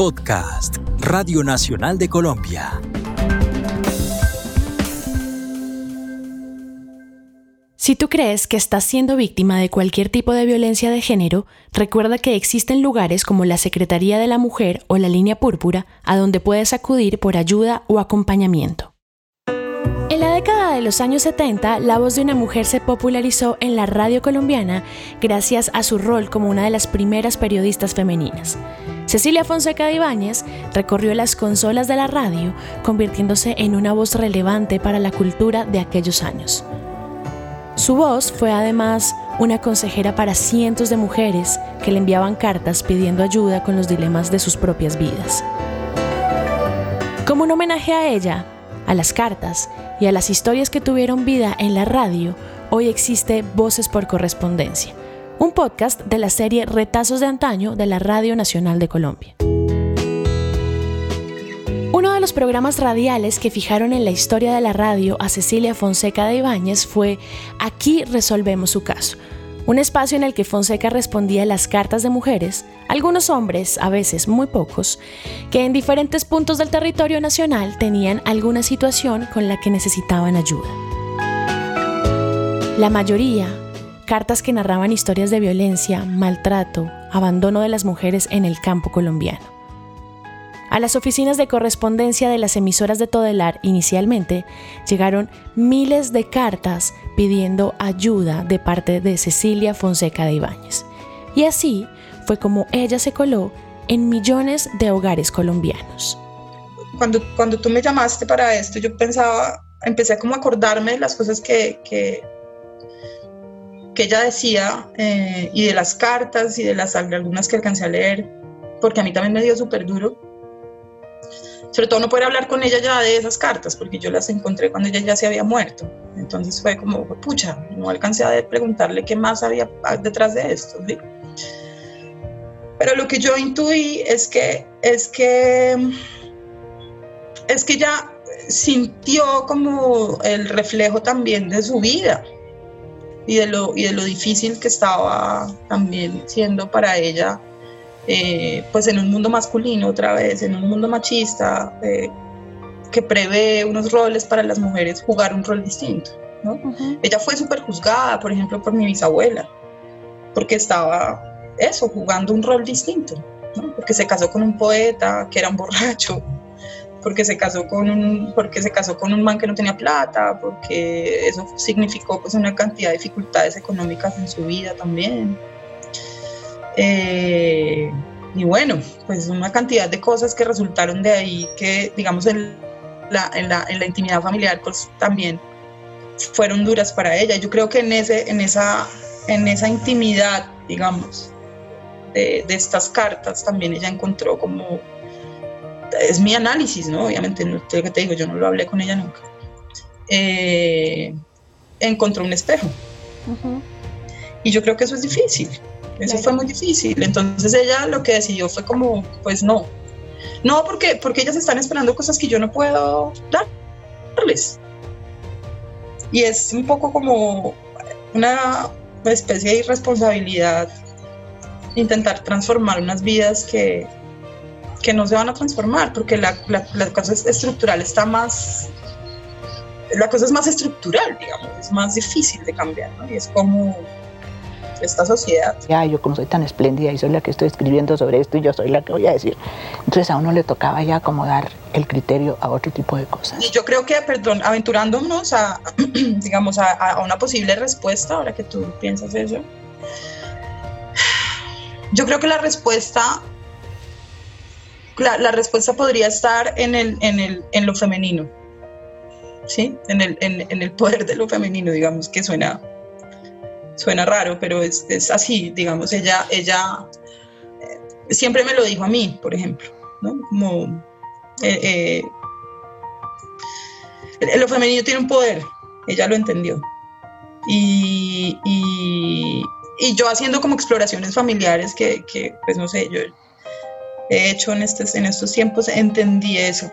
Podcast, Radio Nacional de Colombia. Si tú crees que estás siendo víctima de cualquier tipo de violencia de género, recuerda que existen lugares como la Secretaría de la Mujer o la Línea Púrpura a donde puedes acudir por ayuda o acompañamiento. En la década de los años 70, la voz de una mujer se popularizó en la radio colombiana gracias a su rol como una de las primeras periodistas femeninas. Cecilia Fonseca de Ibáñez recorrió las consolas de la radio, convirtiéndose en una voz relevante para la cultura de aquellos años. Su voz fue además una consejera para cientos de mujeres que le enviaban cartas pidiendo ayuda con los dilemas de sus propias vidas. Como un homenaje a ella, a las cartas y a las historias que tuvieron vida en la radio, hoy existe Voces por Correspondencia, un podcast de la serie Retazos de Antaño de la Radio Nacional de Colombia. Uno de los programas radiales que fijaron en la historia de la radio a Cecilia Fonseca de Ibáñez fue Aquí resolvemos su caso, un espacio en el que Fonseca respondía las cartas de mujeres, algunos hombres, a veces muy pocos, que en diferentes puntos del territorio nacional tenían alguna situación con la que necesitaban ayuda. La mayoría, cartas que narraban historias de violencia, maltrato, abandono de las mujeres en el campo colombiano. A las oficinas de correspondencia de las emisoras de Todelar inicialmente llegaron miles de cartas pidiendo ayuda de parte de Cecilia Fonseca de Ibáñez. Y así fue como ella se coló en millones de hogares colombianos. Cuando, cuando tú me llamaste para esto, yo pensaba, empecé a como acordarme de las cosas que, que, ella decía eh, y de las cartas y de las algunas que alcancé a leer, porque a mí también me dio súper duro sobre todo no poder hablar con ella ya de esas cartas, porque yo las encontré cuando ella ya se había muerto. Entonces fue como, pucha, no alcancé a preguntarle qué más había detrás de esto. Pero lo que yo intuí es que, es que, es que ella sintió como el reflejo también de su vida y de lo, y de lo difícil que estaba también siendo para ella eh, pues en un mundo masculino otra vez, en un mundo machista eh, que prevé unos roles para las mujeres, jugar un rol distinto. Ella fue súper juzgada, por ejemplo, por mi bisabuela, porque estaba eso, jugando un rol distinto, porque se casó con un poeta que era un borracho, porque se casó con un porque se casó con un man que no tenía plata porque eso significó pues una cantidad de dificultades económicas en su vida también eh, y bueno, pues una cantidad de cosas que resultaron de ahí que, digamos, en la, en la, en la intimidad familiar, pues también fueron duras para ella. Yo creo que en, ese, en, esa, en esa intimidad, digamos, de, de estas cartas, también ella encontró como, es mi análisis, ¿no? Obviamente, no que te digo, yo no lo hablé con ella nunca. Eh, encontró un espejo. Y yo creo que eso es difícil. Eso fue muy difícil. Entonces ella lo que decidió fue como, pues no. No, porque, porque ellas están esperando cosas que yo no puedo darles. Y es un poco como una especie de irresponsabilidad intentar transformar unas vidas que, que no se van a transformar, porque la, la, la cosa estructural está más, la cosa es más estructural, digamos, es más difícil de cambiar, ¿no? Y es como esta sociedad. Ya, yo como soy tan espléndida y soy la que estoy escribiendo sobre esto y yo soy la que voy a decir. Entonces a uno le tocaba ya acomodar el criterio a otro tipo de cosas. Y yo creo que, perdón, aventurándonos a, digamos, a, una posible respuesta, ahora que tú piensas eso, yo creo que la respuesta, la, respuesta podría estar en, el, en, el, en lo femenino, ¿sí? En el, en, en el poder de lo femenino, digamos, que suena suena raro, pero es, es así, digamos, ella, ella eh, siempre me lo dijo a mí, por ejemplo, ¿no? Como eh, eh, lo femenino tiene un poder, ella lo entendió. Y, y, yo haciendo como exploraciones familiares que, que, pues no sé, yo he hecho en, estos, en estos tiempos, entendí eso.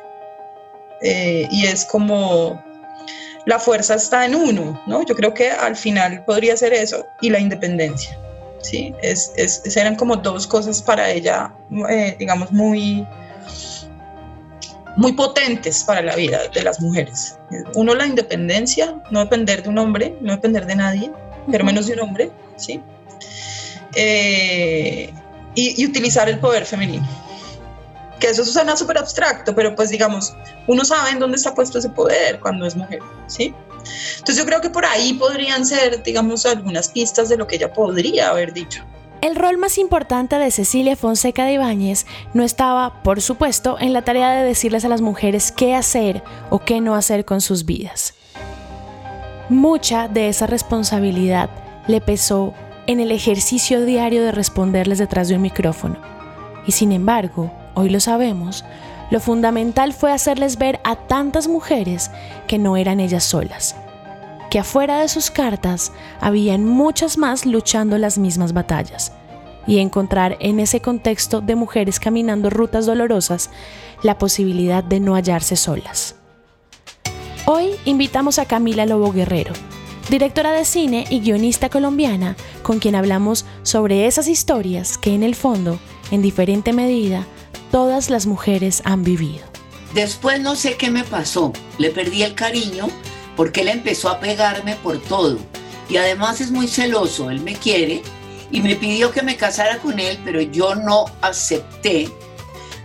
y es como la fuerza está en uno, ¿no? Yo creo que al final podría ser eso y la independencia, ¿sí? Es, eran como dos cosas para ella, eh, digamos, muy, muy potentes para la vida de las mujeres. Uno, la independencia, no depender de un hombre, no depender de nadie, pero menos de un hombre, ¿sí? Eh, y, utilizar el poder femenino. Que eso suena súper abstracto, pero pues digamos, uno sabe en dónde está puesto ese poder cuando es mujer, ¿sí? Entonces yo creo que por ahí podrían ser, digamos, algunas pistas de lo que ella podría haber dicho. El rol más importante de Cecilia Fonseca de Ibáñez no estaba, por supuesto, en la tarea de decirles a las mujeres qué hacer o qué no hacer con sus vidas. Mucha de esa responsabilidad le pesó en el ejercicio diario de responderles detrás de un micrófono. Y sin embargo, hoy lo sabemos, lo fundamental fue hacerles ver a tantas mujeres que no eran ellas solas, que afuera de sus cartas habían muchas más luchando las mismas batallas, y encontrar en ese contexto de mujeres caminando rutas dolorosas la posibilidad de no hallarse solas. Hoy invitamos a Camila Lobo Guerrero, directora de cine y guionista colombiana, con quien hablamos sobre esas historias que en el fondo, en diferente medida, todas las mujeres han vivido. Después no sé qué me pasó, le perdí el cariño porque él empezó a pegarme por todo y además es muy celoso, él me quiere y me pidió que me casara con él, pero yo no acepté.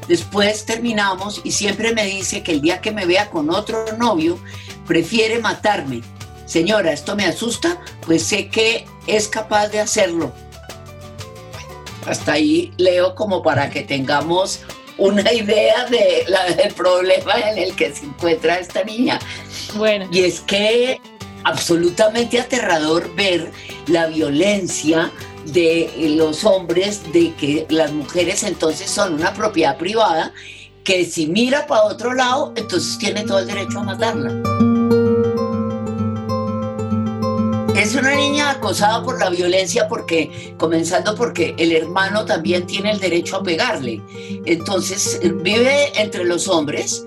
Después terminamos y siempre me dice que el día que me vea con otro novio, prefiere matarme. Señora, esto me asusta, pues sé que es capaz de hacerlo. Hasta ahí leo como para que tengamos una idea de del problema en el que se encuentra esta niña. Bueno. Y es que absolutamente aterrador ver la violencia de los hombres, de que las mujeres entonces son una propiedad privada, que si mira para otro lado, entonces tiene todo el derecho a matarla. Es una niña acosada por la violencia porque, comenzando porque el hermano también tiene el derecho a pegarle. Entonces vive entre los hombres,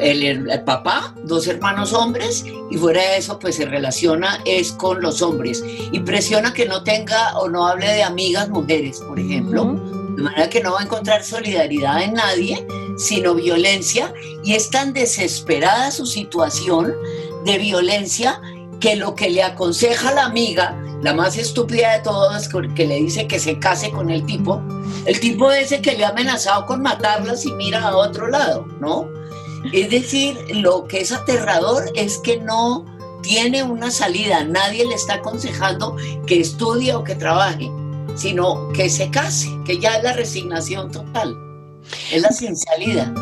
el, papá, dos hermanos hombres, y fuera de eso pues se relaciona es con los hombres. Impresiona que no tenga o no hable de amigas mujeres, por ejemplo. De manera que no va a encontrar solidaridad en nadie, sino violencia, y es tan desesperada su situación de violencia que lo que le aconseja la amiga, la más estúpida de todas, que le dice que se case con el tipo, el tipo ese que le ha amenazado con matarla si mira a otro lado, ¿no? Es decir, lo que es aterrador es que no tiene una salida, nadie le está aconsejando que estudie o que trabaje, sino que se case, que ya es la resignación total, es la sin salida.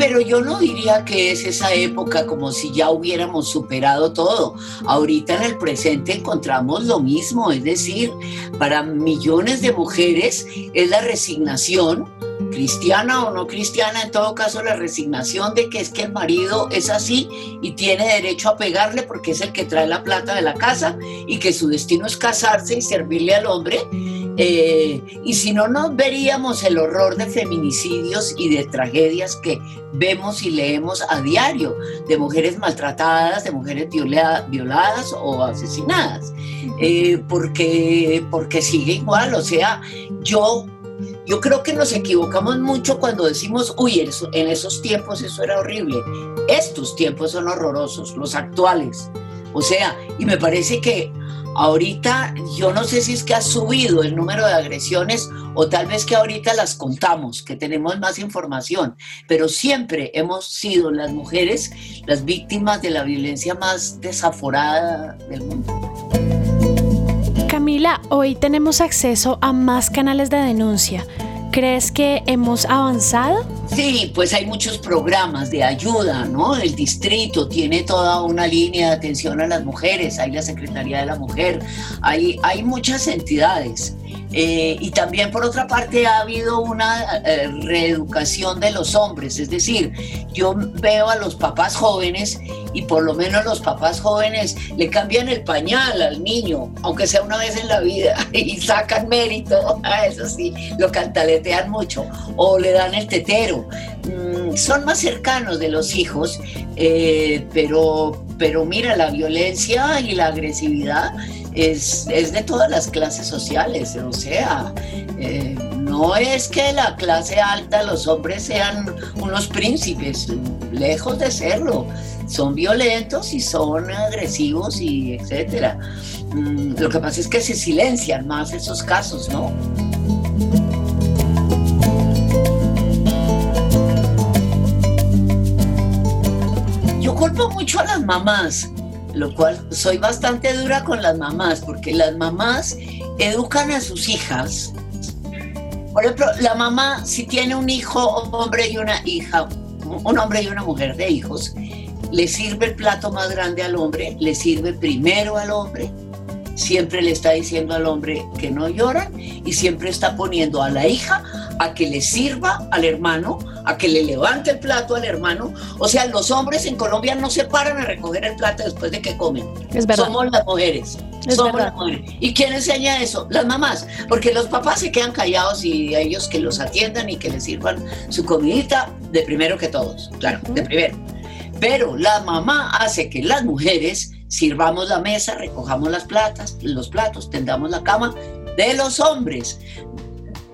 Pero yo no diría que es esa época como si ya hubiéramos superado todo. Ahorita en el presente encontramos lo mismo, es decir, para millones de mujeres es la resignación, cristiana o no cristiana, en todo caso la resignación de que es que el marido es así y tiene derecho a pegarle porque es el que trae la plata de la casa y que su destino es casarse y servirle al hombre eh, y si no, no veríamos el horror de feminicidios y de tragedias que vemos y leemos a diario, de mujeres maltratadas, de mujeres violadas o asesinadas, eh, porque, porque sigue igual, o sea, yo yo creo que nos equivocamos mucho cuando decimos, uy, en esos tiempos eso era horrible. Estos tiempos son horrorosos, los actuales. O sea, y me parece que Ahorita yo no sé si es que ha subido el número de agresiones o tal vez que ahorita las contamos, que tenemos más información, pero siempre hemos sido las mujeres las víctimas de la violencia más desaforada del mundo. Camila, hoy tenemos acceso a más canales de denuncia. ¿Crees que hemos avanzado? Sí, pues hay muchos programas de ayuda, ¿no? El distrito tiene toda una línea de atención a las mujeres, hay la Secretaría de la Mujer, hay, hay muchas entidades. Eh, y también por otra parte ha habido una eh, reeducación de los hombres, es decir, yo veo a los papás jóvenes y por lo menos los papás jóvenes le cambian el pañal al niño, aunque sea una vez en la vida, y sacan mérito, a eso sí, lo cantaletean mucho, o le dan el tetero. Mm, son más cercanos de los hijos, eh, pero pero mira, la violencia y la agresividad es, de todas las clases sociales, o sea, eh, no es que la clase alta, los hombres sean unos príncipes, lejos de serlo, son violentos y son agresivos y etcétera. Mm, lo que pasa es que se silencian más esos casos, ¿no? Yo culpo mucho a las mamás, lo cual soy bastante dura con las mamás, porque las mamás educan a sus hijas. Por ejemplo, la mamá, si tiene un hijo, un hombre y una hija, un hombre y una mujer de hijos, le sirve el plato más grande al hombre, le sirve primero al hombre, siempre le está diciendo al hombre que no lloran y siempre está poniendo a la hija a que le sirva al hermano, a que le levante el plato al hermano. O sea, los hombres en Colombia no se paran a recoger el plato después de que comen. Es verdad. Somos las mujeres. Somos las mujeres. ¿Y quién enseña eso? Las mamás. Porque los papás se quedan callados y a ellos que los atiendan y que les sirvan su comidita de primero que todos. Claro, de primero. Pero la mamá hace que las mujeres sirvamos la mesa, recojamos las platas, los platos, tendamos la cama de los hombres.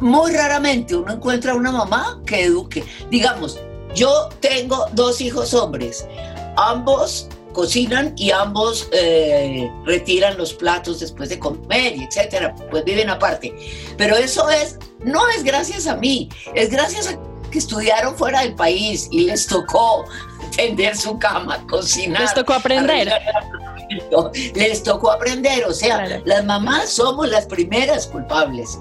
Muy raramente uno encuentra una mamá que eduque. Digamos, yo tengo dos hijos hombres, ambos cocinan y ambos eh, retiran los platos después de comer y etcétera, pues viven aparte. Pero eso es, no es gracias a mí, es gracias a que estudiaron fuera del país y les tocó tender su cama, cocinar. Les tocó aprender. Les tocó aprender, o sea, las mamás somos las primeras culpables,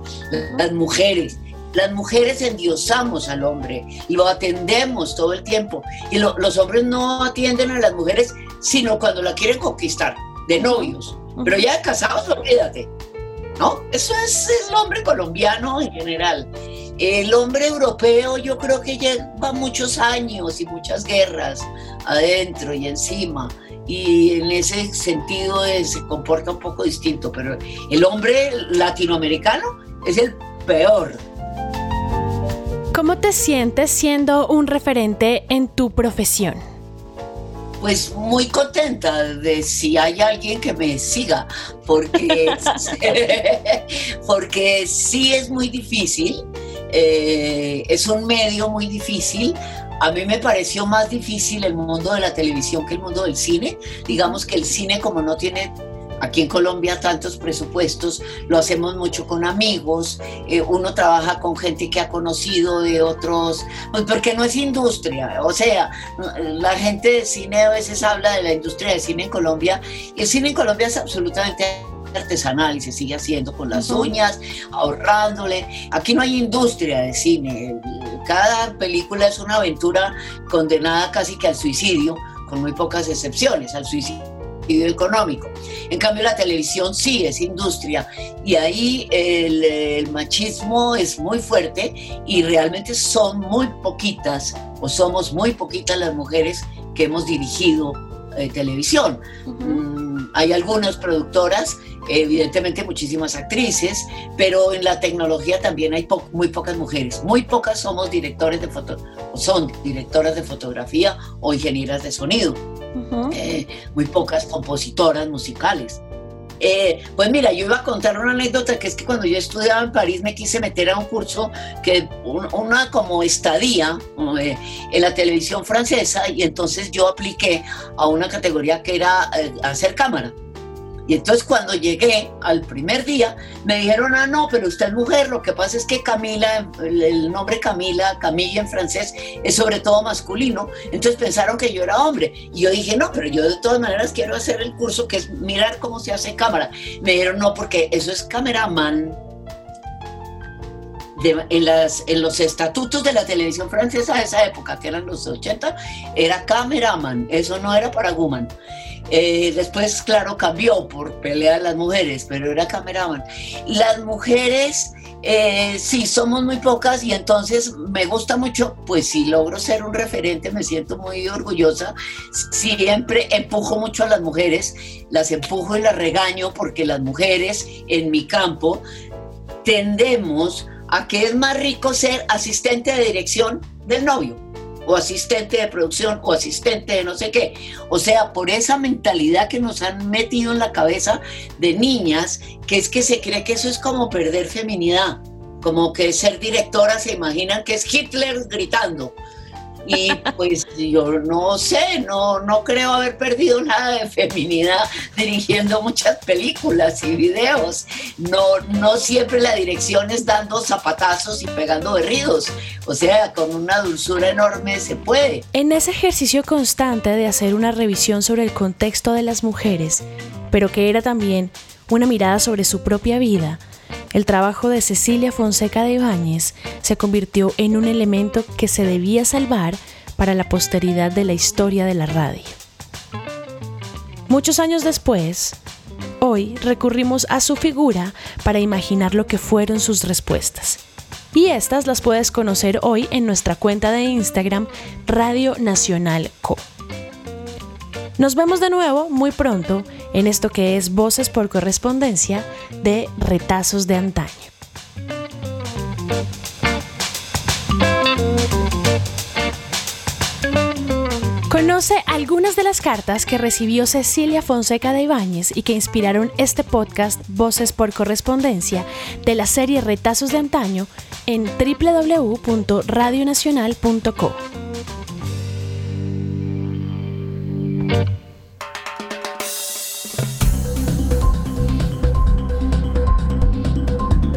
las mujeres. Las mujeres endiosamos al hombre, lo atendemos todo el tiempo. Y los hombres no atienden a las mujeres, sino cuando la quieren conquistar, de novios. Pero ya de casados, olvídate. ¿No? Eso es el hombre colombiano en general. El hombre europeo yo creo que lleva muchos años y muchas guerras adentro y encima y en ese sentido se comporta un poco distinto, pero el hombre latinoamericano es el peor. ¿Cómo te sientes siendo un referente en tu profesión? Pues muy contenta de si hay alguien que me siga, porque, porque sí es muy difícil eh, es un medio muy difícil. A mí me pareció más difícil el mundo de la televisión que el mundo del cine. Digamos que el cine como no tiene aquí en Colombia tantos presupuestos, lo hacemos mucho con amigos, eh, uno trabaja con gente que ha conocido de otros, pues porque no es industria, o sea, la gente de cine a veces habla de la industria de cine en Colombia y el cine en Colombia es absolutamente artesanal y se sigue haciendo con las uñas, ahorrándole. Aquí no hay industria de cine. Cada película es una aventura condenada casi que al suicidio, con muy pocas excepciones, al suicidio económico. En cambio, la televisión sí es industria y ahí el, machismo es muy fuerte y realmente son muy poquitas o somos muy poquitas las mujeres que hemos dirigido eh, televisión. Mm, hay algunas productoras evidentemente muchísimas actrices, pero en la tecnología también hay muy pocas mujeres. Muy pocas somos directores de foto, son directoras de fotografía o ingenieras de sonido. Eh, muy pocas compositoras musicales. Eh, pues mira, yo iba a contar una anécdota que es que cuando yo estudiaba en París me quise meter a un curso que una como estadía eh, en la televisión francesa y entonces yo apliqué a una categoría que era hacer cámara. Y entonces cuando llegué al primer día, me dijeron, ah, no, pero usted es mujer, lo que pasa es que Camila, el nombre Camila, Camilla en francés, es sobre todo masculino, entonces pensaron que yo era hombre. Y yo dije, no, pero yo de todas maneras quiero hacer el curso que es mirar cómo se hace cámara. Me dijeron, no, porque eso es cameraman. en, las, en los estatutos de la televisión francesa de esa época, que eran los 80, era cameraman, eso no era para woman. Eh, después, claro, cambió por pelea de las mujeres, pero era cameraman. Las mujeres, eh, sí, somos muy pocas y entonces me gusta mucho, pues si logro ser un referente, me siento muy orgullosa. Siempre empujo mucho a las mujeres, las empujo y las regaño porque las mujeres en mi campo tendemos a que es más rico ser asistente de dirección del novio o asistente de producción o asistente de no sé qué. O sea, por esa mentalidad que nos han metido en la cabeza de niñas, que es que se cree que eso es como perder feminidad, como que ser directora se imaginan que es Hitler gritando. Y pues yo no sé, no, no creo haber perdido nada de feminidad dirigiendo muchas películas y videos. No, no siempre la dirección es dando zapatazos y pegando berridos. O sea, con una dulzura enorme se puede. En ese ejercicio constante de hacer una revisión sobre el contexto de las mujeres, pero que era también una mirada sobre su propia vida, el trabajo de Cecilia Fonseca de Ibáñez se convirtió en un elemento que se debía salvar para la posteridad de la historia de la radio. Muchos años después, hoy recurrimos a su figura para imaginar lo que fueron sus respuestas. Y estas las puedes conocer hoy en nuestra cuenta de Instagram Radio Nacional Co. Nos vemos de nuevo muy pronto en esto que es Voces por Correspondencia de Retazos de Antaño. Conoce algunas de las cartas que recibió Cecilia Fonseca de Ibáñez y que inspiraron este podcast Voces por Correspondencia de la serie Retazos de Antaño en www.radionacional.co.